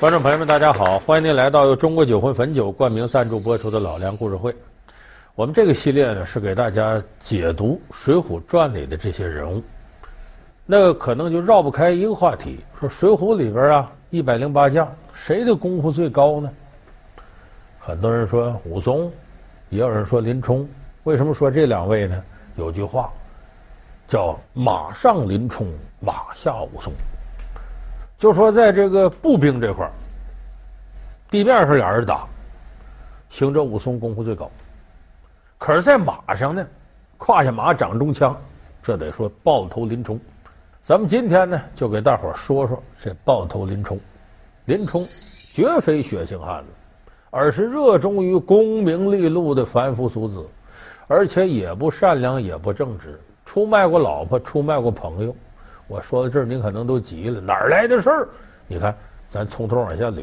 观众朋友们，大家好！欢迎您来到由中国酒魂汾酒冠名赞助播出的《老梁故事会》。我们这个系列呢，是给大家解读《水浒传》里的这些人物。那可能就绕不开一个话题：说《水浒》里边啊，一百零八将，谁的功夫最高呢？很多人说武松，也有人说林冲。为什么说这两位呢？有句话叫“马上林冲，马下武松”。就说在这个步兵这块儿，地面上俩人打，行者武松功夫最高。可是，在马上呢，胯下马，掌中枪，这得说豹头林冲。咱们今天呢，就给大伙说说这豹头林冲。林冲绝非血性汉子，而是热衷于功名利禄的凡夫俗子，而且也不善良，也不正直，出卖过老婆，出卖过朋友。我说到这儿，您可能都急了，哪儿来的事儿？你看，咱从头往下捋。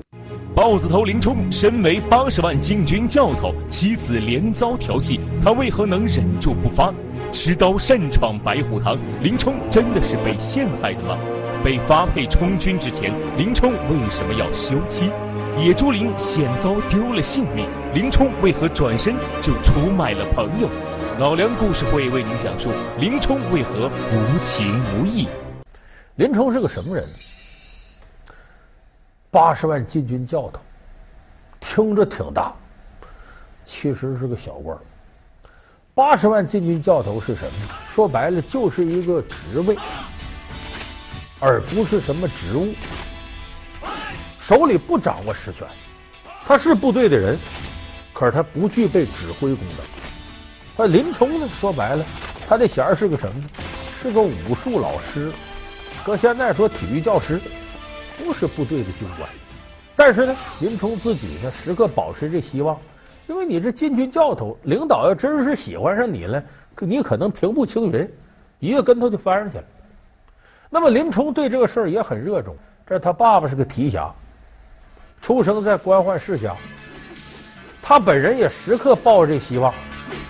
豹子头林冲身为八十万禁军教头，妻子连遭调戏，他为何能忍住不发？持刀擅闯白虎堂，林冲真的是被陷害的吗？被发配充军之前，林冲为什么要休妻？野猪林险遭丢了性命，林冲为何转身就出卖了朋友？老梁故事会为您讲述林冲为何无情无义。林冲是个什么人？八十万禁军教头，听着挺大，其实是个小官。八十万禁军教头是什么？说白了就是一个职位，而不是什么职务。手里不掌握实权，他是部队的人，可是他不具备指挥功能。那林冲呢？说白了，他的衔儿是个什么呢？是个武术老师。搁现在说体育教师，不是部队的军官，但是呢，林冲自己呢时刻保持着希望，因为你这禁军教头，领导要真是喜欢上你了，你可能平步青云，一个跟头就翻上去了。那么林冲对这个事儿也很热衷，这他爸爸是个提辖，出生在官宦世家，他本人也时刻抱着这希望，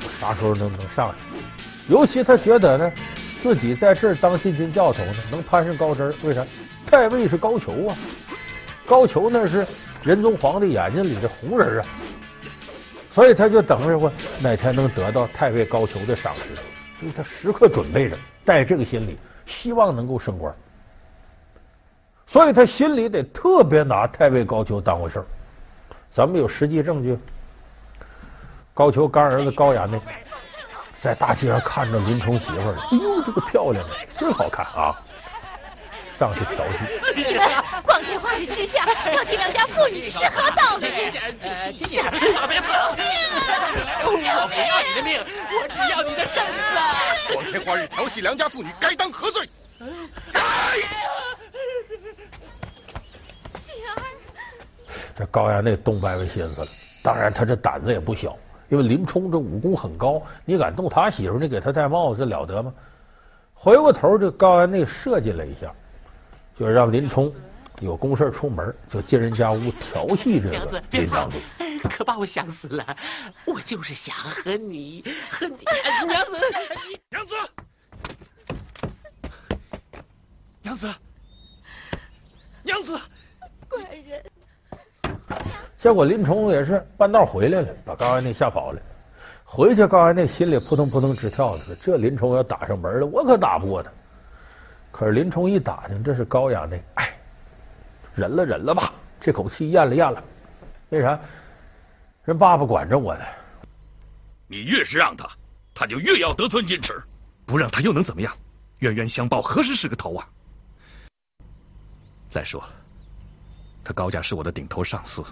啥时候能能上去？尤其他觉得呢。自己在这儿当禁军教头呢，能攀上高枝儿？为啥？太尉是高俅啊，高俅那是仁宗皇帝眼睛里的红人啊，所以他就等着我哪天能得到太尉高俅的赏识，所以他时刻准备着，带这个心理，希望能够升官。所以他心里得特别拿太尉高俅当回事儿。咱们有实际证据，高俅干儿子高衙内。在大街上看着林冲媳妇儿，哎呦，这个漂亮，真好看啊！上去调戏。你们光天化日之下调戏良家妇女是何道理？我不要你的命，我只要你的身子。光天化日调戏良家妇女，该当何罪？这高衙内动歪歪心思了，当然他这胆子也不小。因为林冲这武功很高，你敢动他媳妇，你给他戴帽子，这了得吗？回过头，这高衙内设计了一下，就让林冲有公事出门，就进人家屋调戏这个林娘子。可把我想死了！我就是想和你和你娘子，娘子，娘子，娘子，怪人。结果林冲也是半道回来了，把高衙内吓跑了。回去高衙内心里扑通扑通直跳的，这林冲要打上门了，我可打不过他。可是林冲一打听，这是高衙内，哎，忍了忍了吧，这口气咽了咽了。为啥？人爸爸管着我呢。你越是让他，他就越要得寸进尺。不让他又能怎么样？冤冤相报何时是个头啊？再说，他高家是我的顶头上司。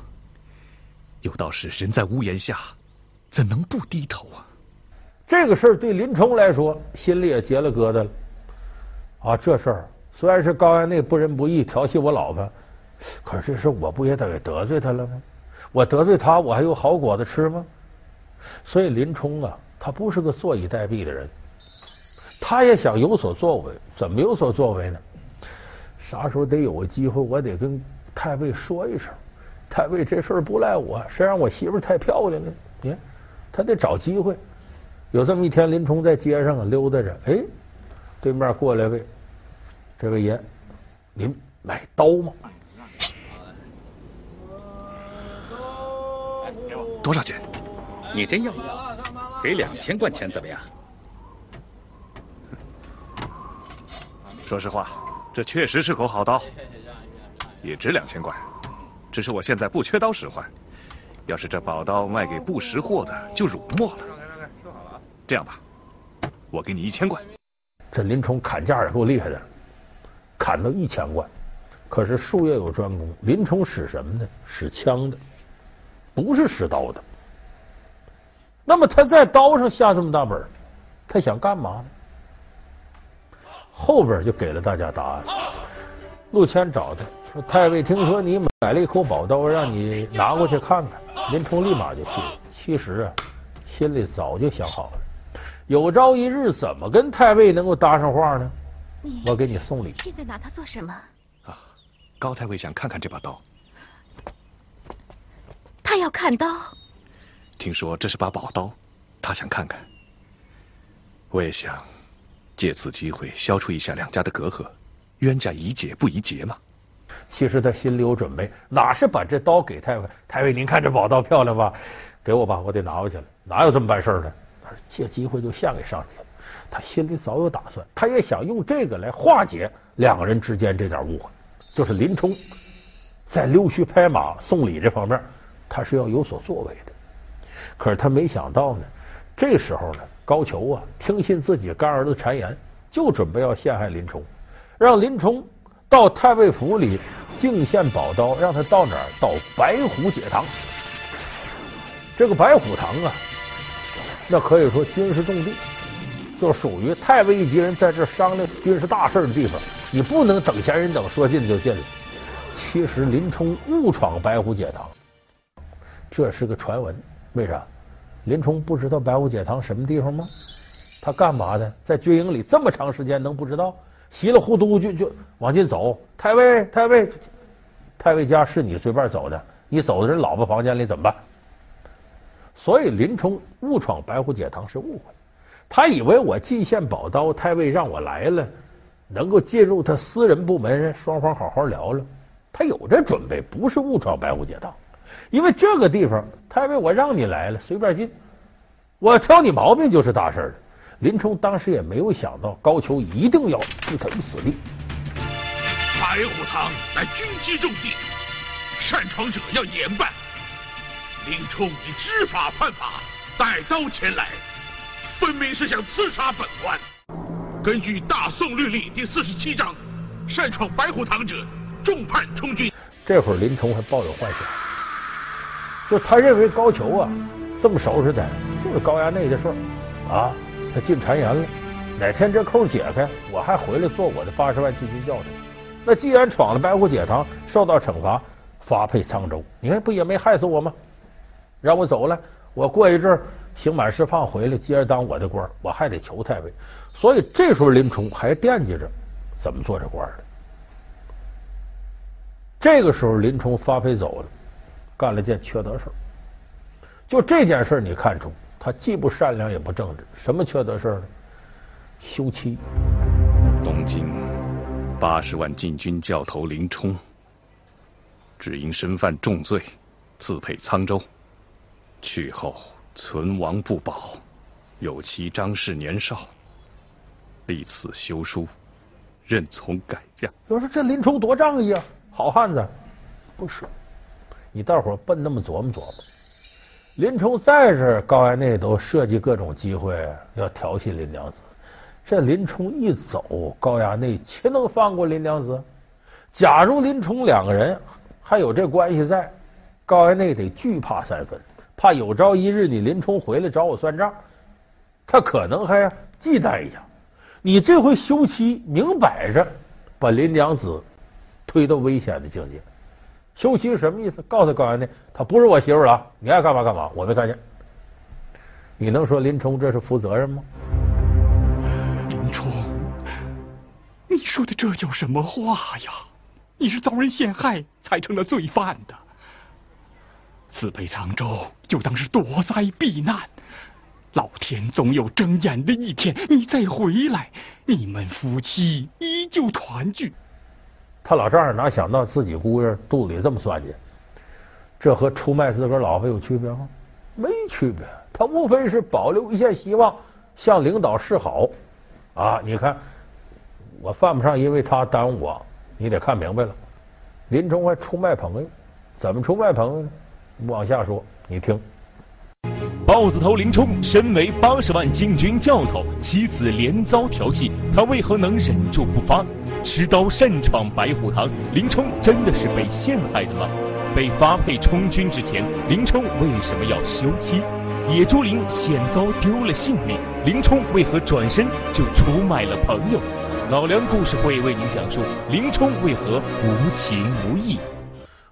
有道是人在屋檐下，怎能不低头啊？这个事儿对林冲来说，心里也结了疙瘩了。啊，这事儿虽然是高衙内不仁不义调戏我老婆，可是这事我不也得得罪他了吗？我得罪他，我还有好果子吃吗？所以林冲啊，他不是个坐以待毙的人，他也想有所作为。怎么有所作为呢？啥时候得有个机会，我得跟太尉说一声。太尉，这事儿不赖我，谁让我媳妇儿太漂亮了？你看，他得找机会。有这么一天，林冲在街上啊溜达着，哎，对面过来位，这位爷，您买刀吗？多少钱？你真要？给两千贯钱怎么样？说实话，这确实是口好刀，也值两千贯。只是我现在不缺刀使唤，要是这宝刀卖给不识货的，就辱没了。这样吧，我给你一千贯。这林冲砍价也够厉害的，砍到一千贯。可是术业有专攻，林冲使什么呢？使枪的，不是使刀的。那么他在刀上下这么大本，他想干嘛呢？后边就给了大家答案。陆谦找他说：“太尉听说你买了一口宝刀，让你拿过去看看。”林冲立马就去了。其实啊，心里早就想好了，有朝一日怎么跟太尉能够搭上话呢？我给你送礼。现在拿它做什么？啊，高太尉想看看这把刀。他要看刀。听说这是把宝刀，他想看看。我也想借此机会消除一下两家的隔阂，冤家宜解不宜结嘛。其实他心里有准备，哪是把这刀给太尉？太尉，您看这宝刀漂亮吧？给我吧，我得拿回去了。哪有这么办事的？借机会就献给上级。他心里早有打算，他也想用这个来化解两个人之间这点误会。就是林冲在溜须拍马送礼这方面，他是要有所作为的。可是他没想到呢，这时候呢，高俅啊，听信自己干儿子谗言，就准备要陷害林冲，让林冲到太尉府里敬献宝刀，让他到哪儿？到白虎节堂。这个白虎堂啊，那可以说军事重地，就属于太尉一级人在这商量军事大事的地方。你不能等闲人等，说进就进了。其实林冲误闯白虎节堂，这是个传闻。为啥？林冲不知道白虎节堂什么地方吗？他干嘛的？在军营里这么长时间，能不知道？稀里糊涂就就往进走。太尉，太尉，太尉家是你随便走的，你走到人老婆房间里怎么办？所以林冲误闯白虎节堂是误会，他以为我进献宝刀，太尉让我来了，能够进入他私人部门，双方好好聊聊。他有这准备，不是误闯白虎节堂。因为这个地方，太尉，我让你来了，随便进，我挑你毛病就是大事了。林冲当时也没有想到高俅一定要置他于死地。白虎堂乃军机重地，擅闯者要严办。林冲以知法犯法，带刀前来，分明是想刺杀本官。根据《大宋律例》第四十七章，擅闯白虎堂者，重判充军。这会儿林冲还抱有幻想。就他认为高俅啊，这么收拾的，就是高衙内的事儿，啊，他进谗言了，哪天这扣解开，我还回来做我的八十万禁军教头。那既然闯了白虎节堂，受到惩罚，发配沧州，你看不也没害死我吗？让我走了，我过一阵刑满释放回来，接着当我的官，我还得求太尉。所以这时候林冲还惦记着怎么做这官的。这个时候林冲发配走了。干了件缺德事，就这件事，你看出他既不善良也不正直。什么缺德事儿呢？休妻。东京八十万禁军教头林冲，只因身犯重罪，自配沧州。去后存亡不保，有妻张氏年少，立此休书，任从改嫁。有人说这林冲多仗义啊，好汉子，不是。你大伙儿笨那么琢磨琢磨，林冲在这，高衙内都设计各种机会要调戏林娘子。这林冲一走，高衙内岂能放过林娘子？假如林冲两个人还有这关系在，高衙内得惧怕三分，怕有朝一日你林冲回来找我算账，他可能还忌惮一下。你这回休妻，明摆着把林娘子推到危险的境界。休妻是什么意思？告诉高衙内，她不是我媳妇了，你爱干嘛干嘛，我没看见。你能说林冲这是负责任吗？林冲，你说的这叫什么话呀？你是遭人陷害才成了罪犯的。此配沧州就当是躲灾避难，老天总有睁眼的一天，你再回来，你们夫妻依旧团聚。他老丈人哪想到自己姑爷肚子里这么算计？这和出卖自个儿老婆有区别吗？没区别，他无非是保留一线希望，向领导示好。啊，你看，我犯不上因为他耽误我，你得看明白了。林冲还出卖朋友，怎么出卖朋友呢？往下说，你听。豹子头林冲身为八十万禁军教头，妻子连遭调戏，他为何能忍住不发？持刀擅闯白虎堂，林冲真的是被陷害的吗？被发配充军之前，林冲为什么要休妻？野猪林险遭丢了性命，林冲为何转身就出卖了朋友？老梁故事会为您讲述林冲为何无情无义。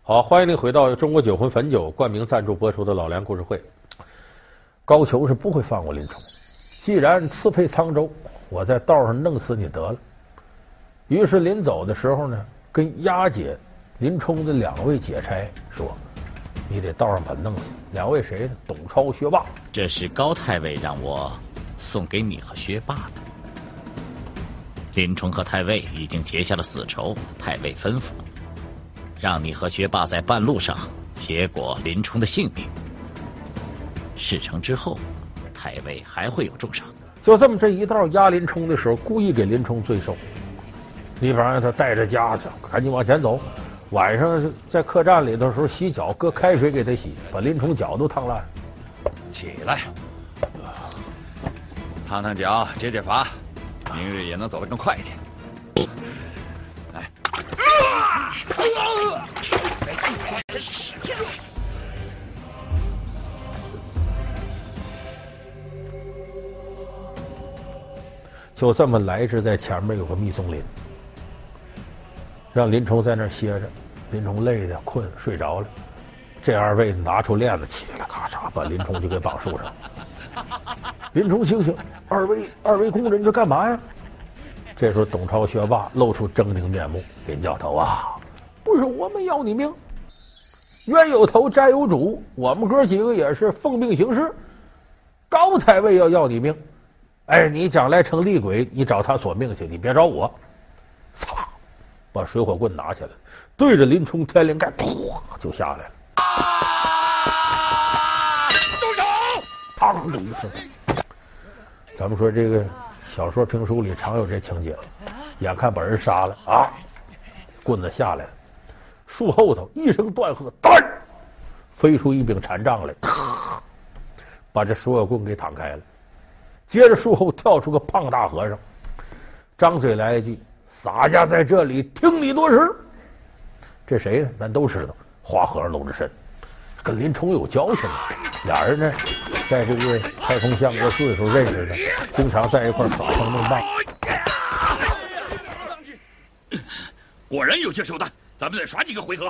好，欢迎您回到中国酒魂汾酒冠名赞助播出的老梁故事会。高俅是不会放过林冲，既然刺配沧州，我在道上弄死你得了。于是临走的时候呢，跟押解林冲的两位解差说：“你得道上把他弄死。”两位谁？董超、薛霸。这是高太尉让我送给你和薛霸的。林冲和太尉已经结下了死仇，太尉吩咐让你和薛霸在半路上结果林冲的性命。事成之后，太尉还会有重赏。就这么这一道压林冲的时候，故意给林冲罪受。你比方让他带着家赶紧往前走，晚上在客栈里头的时候洗脚，搁开水给他洗，把林冲脚都烫烂。起来，烫烫脚，解解乏，明日也能走得更快一点。来。就这么来至，在前面有个密松林，让林冲在那儿歇着。林冲累的困睡着了，这二位拿出链子起来，咔嚓把林冲就给绑树上。林冲醒醒，二位二位工人这干嘛呀？这时候董超、学霸露出狰狞面目：“林教头啊，不是我们要你命，冤有头债有主，我们哥几个也是奉命行事。高太尉要要你命。”哎，你将来成厉鬼，你找他索命去，你别找我。擦，把水火棍拿起来，对着林冲天灵盖，唰就下来了。住手！砰的一声。咱们说这个小说评书里常有这情节，眼看把人杀了啊，棍子下来了，树后头一声断喝，哒，飞出一柄禅杖来，把这水火棍给挡开了。接着树后跳出个胖大和尚，张嘴来一句：“洒家在这里听你多时。”这谁呢？咱都知道，花和尚鲁智深，跟林冲有交情。俩人呢，在这个太空相国寺的时候认识的，经常在一块耍枪弄棒。果然有些手段，咱们再耍几个回合。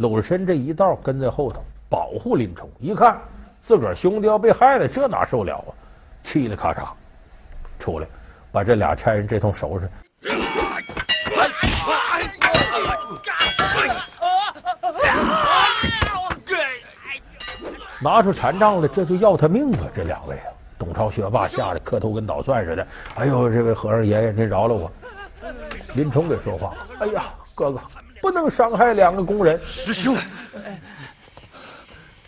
鲁智深这一道跟在后头保护林冲，一看自个儿兄弟要被害了，这哪受了啊？嘁哩咔嚓出来，把这俩差人这通收拾。拿出禅杖来，这就要他命啊！这两位啊，董超、薛霸吓得磕头跟捣蒜似的。哎呦，这位和尚爷爷，您饶了我！林冲给说话：“哎呀，哥哥。”不能伤害两个工人，师兄，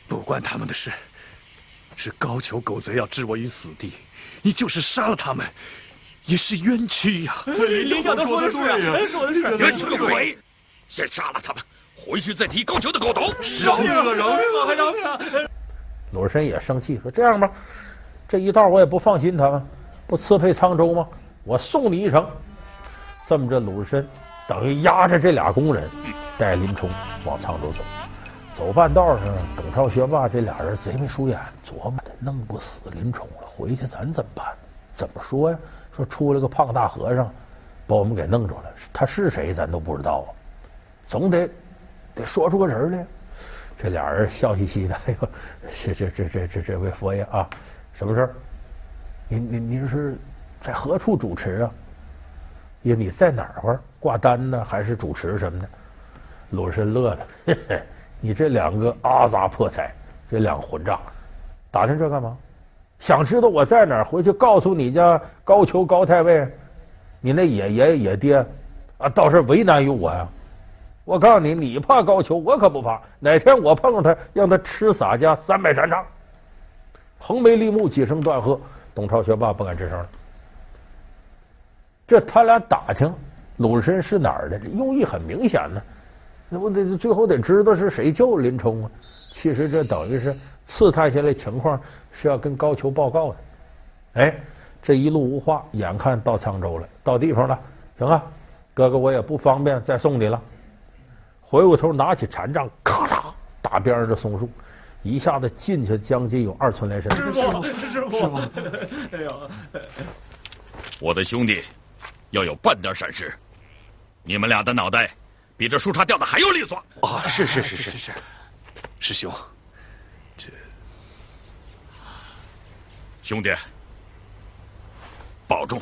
不关他们的事，是高俅狗贼要置我于死地，你就是杀了他们，也是冤屈呀！林教头说的是啊，说的是冤屈个鬼！先杀了他们，回去再提高俅的狗头。饶命啊！饶命啊！还饶命啊！鲁智深也生气，说：“这样吧，这一道我也不放心他们，不刺配沧州吗？我送你一程。”这么着，鲁智深。等于压着这俩工人，带林冲往沧州走。走半道上，董超、薛霸这俩人贼眉鼠眼，琢磨：弄不死林冲了，回去咱怎么办？怎么说呀？说出来个胖大和尚，把我们给弄着了。他是谁，咱都不知道啊。总得得说出个人来。这俩人笑嘻嘻的，哎呦，这这这这这这位佛爷啊，什么事儿？您您您是在何处主持啊？因为你在哪儿挂单呢？还是主持什么的？鲁智深乐了，嘿嘿，你这两个阿杂破财，这两个混账，打听这干嘛？想知道我在哪儿？回去告诉你家高俅高太尉，你那野爷爷野爹啊，倒是为难于我呀。我告诉你，你怕高俅，我可不怕。哪天我碰上他，让他吃洒家三百禅杖。横眉立目，几声断喝，董超学霸不敢吱声。这他俩打听鲁智深是哪儿的，用意很明显呢。那不得最后得知道是谁救林冲啊？其实这等于是刺探下来情况，是要跟高俅报告的。哎，这一路无话，眼看到沧州了，到地方了，行啊，哥哥我也不方便再送你了。回过头拿起禅杖，咔嚓打边上这松树，一下子进去将近有二寸来深。师傅，师傅，哎呦，我的兄弟要有半点闪失，你们俩的脑袋。比这树杈掉的还要利索啊！是是是是是，师兄，这兄弟保重，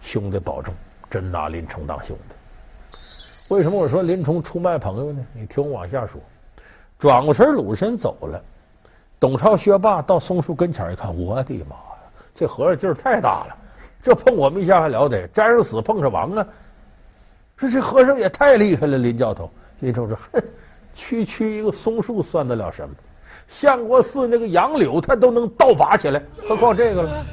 兄弟保重，真拿林冲当兄弟。为什么我说林冲出卖朋友呢？你听我往下说。转过身，鲁智深走了，董超、薛霸到松树跟前一看，我的妈呀，这和尚劲儿太大了，这碰我们一下还了得，沾上死碰上亡啊！说这和尚也太厉害了，林教头。林冲说：“哼，区区一个松树算得了什么？相国寺那个杨柳，他都能倒拔起来，何况这个了？”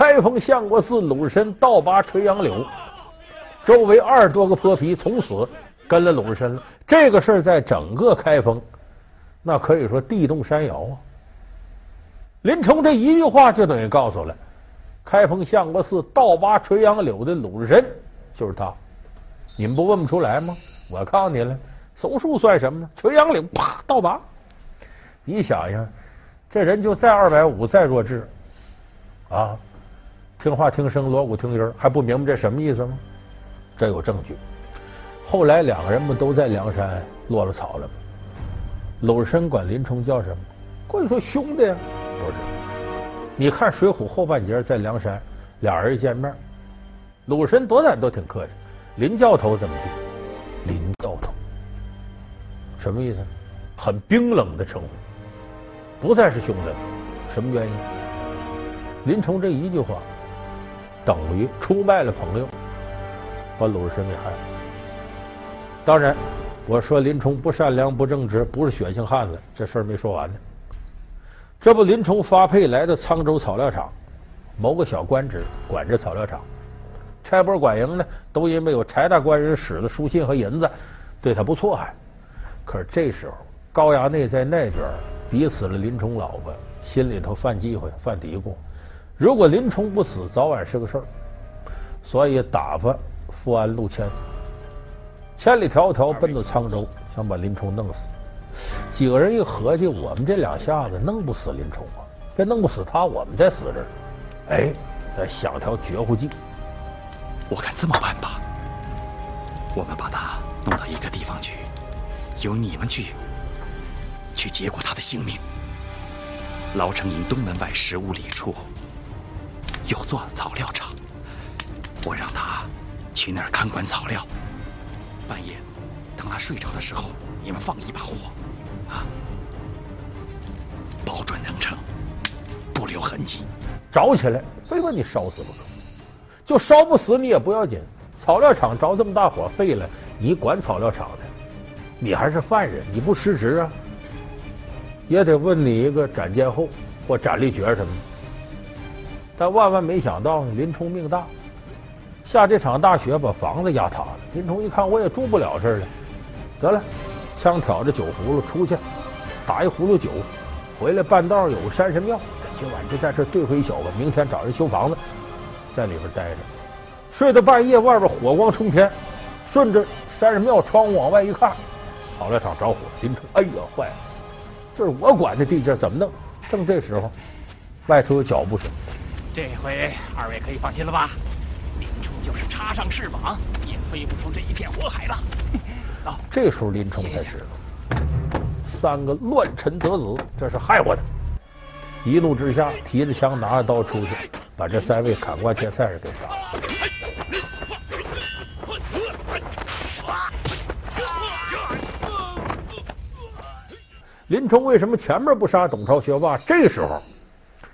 开封相国寺鲁智深倒拔垂杨柳，周围二十多个泼皮从此跟了鲁智深了。这个事儿在整个开封，那可以说地动山摇啊。林冲这一句话就等于告诉了，开封相国寺倒拔垂杨柳的鲁智深就是他。你们不问不出来吗？我告诉你了，松树算什么呢？垂杨柳啪倒拔。你想想，这人就再二百五，再弱智，啊。听话听声，锣鼓听音儿，还不明白这什么意思吗？这有证据。后来两个人不都在梁山落了草了吗？鲁智深管林冲叫什么？过去说兄弟啊，不是。你看《水浒》后半截，在梁山，俩人一见面，鲁智深多咱都挺客气。林教头怎么地？林教头，什么意思？很冰冷的称呼，不再是兄弟了。什么原因？林冲这一句话。等于出卖了朋友，把鲁智深给害了。当然，我说林冲不善良、不正直，不是血性汉子，这事儿没说完呢。这不，林冲发配来到沧州草料场，谋个小官职，管着草料场。差拨管营呢，都因为有柴大官人使的书信和银子，对他不错还。可是这时候，高衙内在那边逼死了林冲老婆，心里头犯忌讳、犯嘀咕。如果林冲不死，早晚是个事儿，所以打发富安陆谦，千里迢迢奔到沧州，想把林冲弄死。几个人一合计，我们这两下子弄不死林冲啊，这弄不死他，我们再死这儿。哎，再想条绝户计。我看这么办吧，我们把他弄到一个地方去，由你们去，去结果他的性命。牢城营东门外十五里处。有座草料场，我让他去那儿看管草料。半夜，等他睡着的时候，你们放一把火，啊，保准能成，不留痕迹。着起来，非把你烧死不可。就烧不死你也不要紧，草料场着这么大火废了，你管草料场的，你还是犯人，你不失职啊？也得问你一个斩监候或斩立决什么的。但万万没想到，林冲命大，下这场大雪把房子压塌了。林冲一看，我也住不了这儿了，得了，枪挑着酒葫芦出去，打一葫芦酒，回来半道有个山神庙，今晚就在这儿对付一宿吧，明天找人修房子，在里边待着，睡到半夜，外边火光冲天，顺着山神庙窗户往外一看，草料场着火，林冲，哎呀，坏了，这是我管的地界，怎么弄？正这时候，外头有脚步声。这回二位可以放心了吧？林冲就是插上翅膀，也飞不出这一片火海了。走，这时候林冲才知道，三个乱臣贼子，这是害我的。一怒之下，提着枪，拿着刀出去，把这三位砍瓜切菜的给杀了。林冲为什么前面不杀董超、薛霸，这时候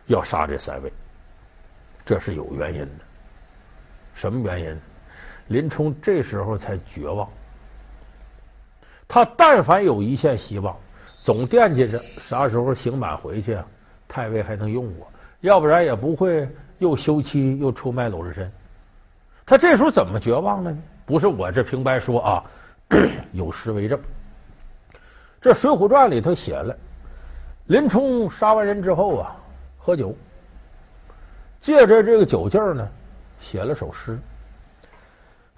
要杀这三位？这是有原因的。什么原因？林冲这时候才绝望。他但凡有一线希望，总惦记着啥时候刑满回去啊，太尉还能用我，要不然也不会又休妻又出卖鲁智深。他这时候怎么绝望了呢？不是我这平白说啊，有诗为证。这《水浒传》里头写了，林冲杀完人之后啊，喝酒，借着这个酒劲儿呢，写了首诗。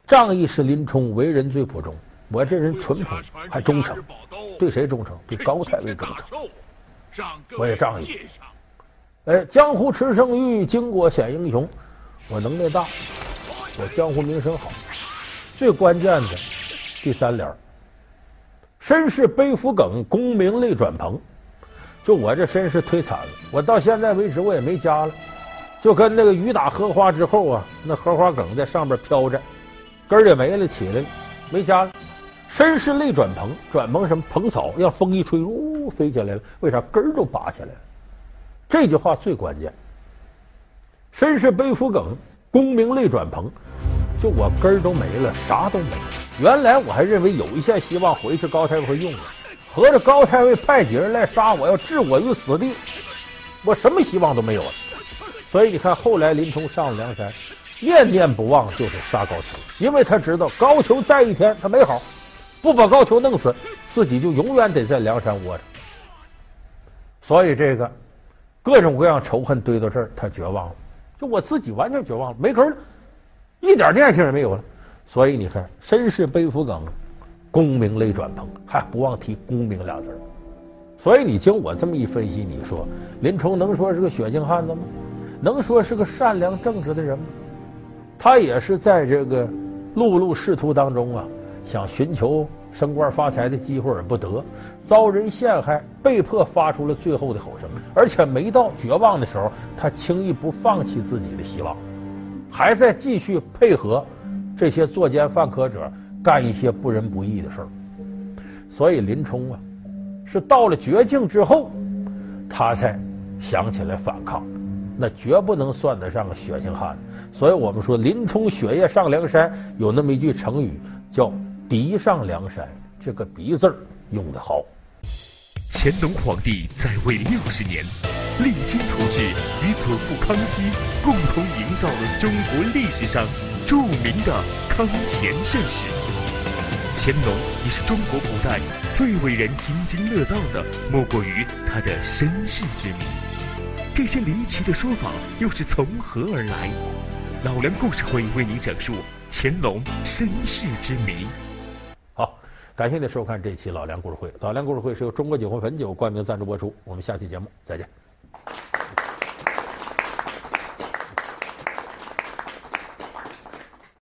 仗义是林冲，为人最朴忠。我这人淳朴还忠诚，对谁忠诚？对高太尉忠诚。我也仗义。哎，江湖驰胜于经过显英雄，我能耐大，我江湖名声好。最关键的第三联。身世背负梗，功名泪转蓬。就我这身世忒惨了，我到现在为止我也没家了，就跟那个雨打荷花之后啊，那荷花梗在上边飘着，根儿也没了，起来，没家了。身世泪转蓬，转蓬什么？蓬草，让风一吹，呜，飞起来了。为啥？根儿都拔起来了。这句话最关键。身世背负梗，功名泪转蓬。就我根儿都没了，啥都没了。原来我还认为有一线希望回去，高太尉会用我。合着高太尉派几人来杀我，要置我于死地，我什么希望都没有了。所以你看，后来林冲上了梁山，念念不忘就是杀高俅，因为他知道高俅在一天他没好，不把高俅弄死，自己就永远得在梁山窝着。所以这个各种各样仇恨堆到这儿，他绝望了。就我自己完全绝望了，没根儿了。一点念性也没有了，所以你看，身世背负梗，功名泪转蓬，还不忘提功名俩字儿。所以你经我这么一分析，你说林冲能说是个血性汉子吗？能说是个善良正直的人吗？他也是在这个碌碌仕途当中啊，想寻求升官发财的机会而不得，遭人陷害，被迫发出了最后的吼声，而且没到绝望的时候，他轻易不放弃自己的希望。还在继续配合这些作奸犯科者干一些不仁不义的事儿，所以林冲啊，是到了绝境之后，他才想起来反抗，那绝不能算得上个血性汉子。所以我们说林冲雪夜上梁山，有那么一句成语叫“逼上梁山”，这个“逼”字儿用得好。乾隆皇帝在位六十年，励精图治，与祖父康熙共同营造了中国历史上著名的康乾盛世。乾隆也是中国古代最为人津津乐道的，莫过于他的身世之谜。这些离奇的说法又是从何而来？老梁故事会为您讲述乾隆身世之谜。好感谢您收看这期老梁故事会。老梁故事会是由中国酒魂汾酒冠名赞助播出。我们下期节目再见。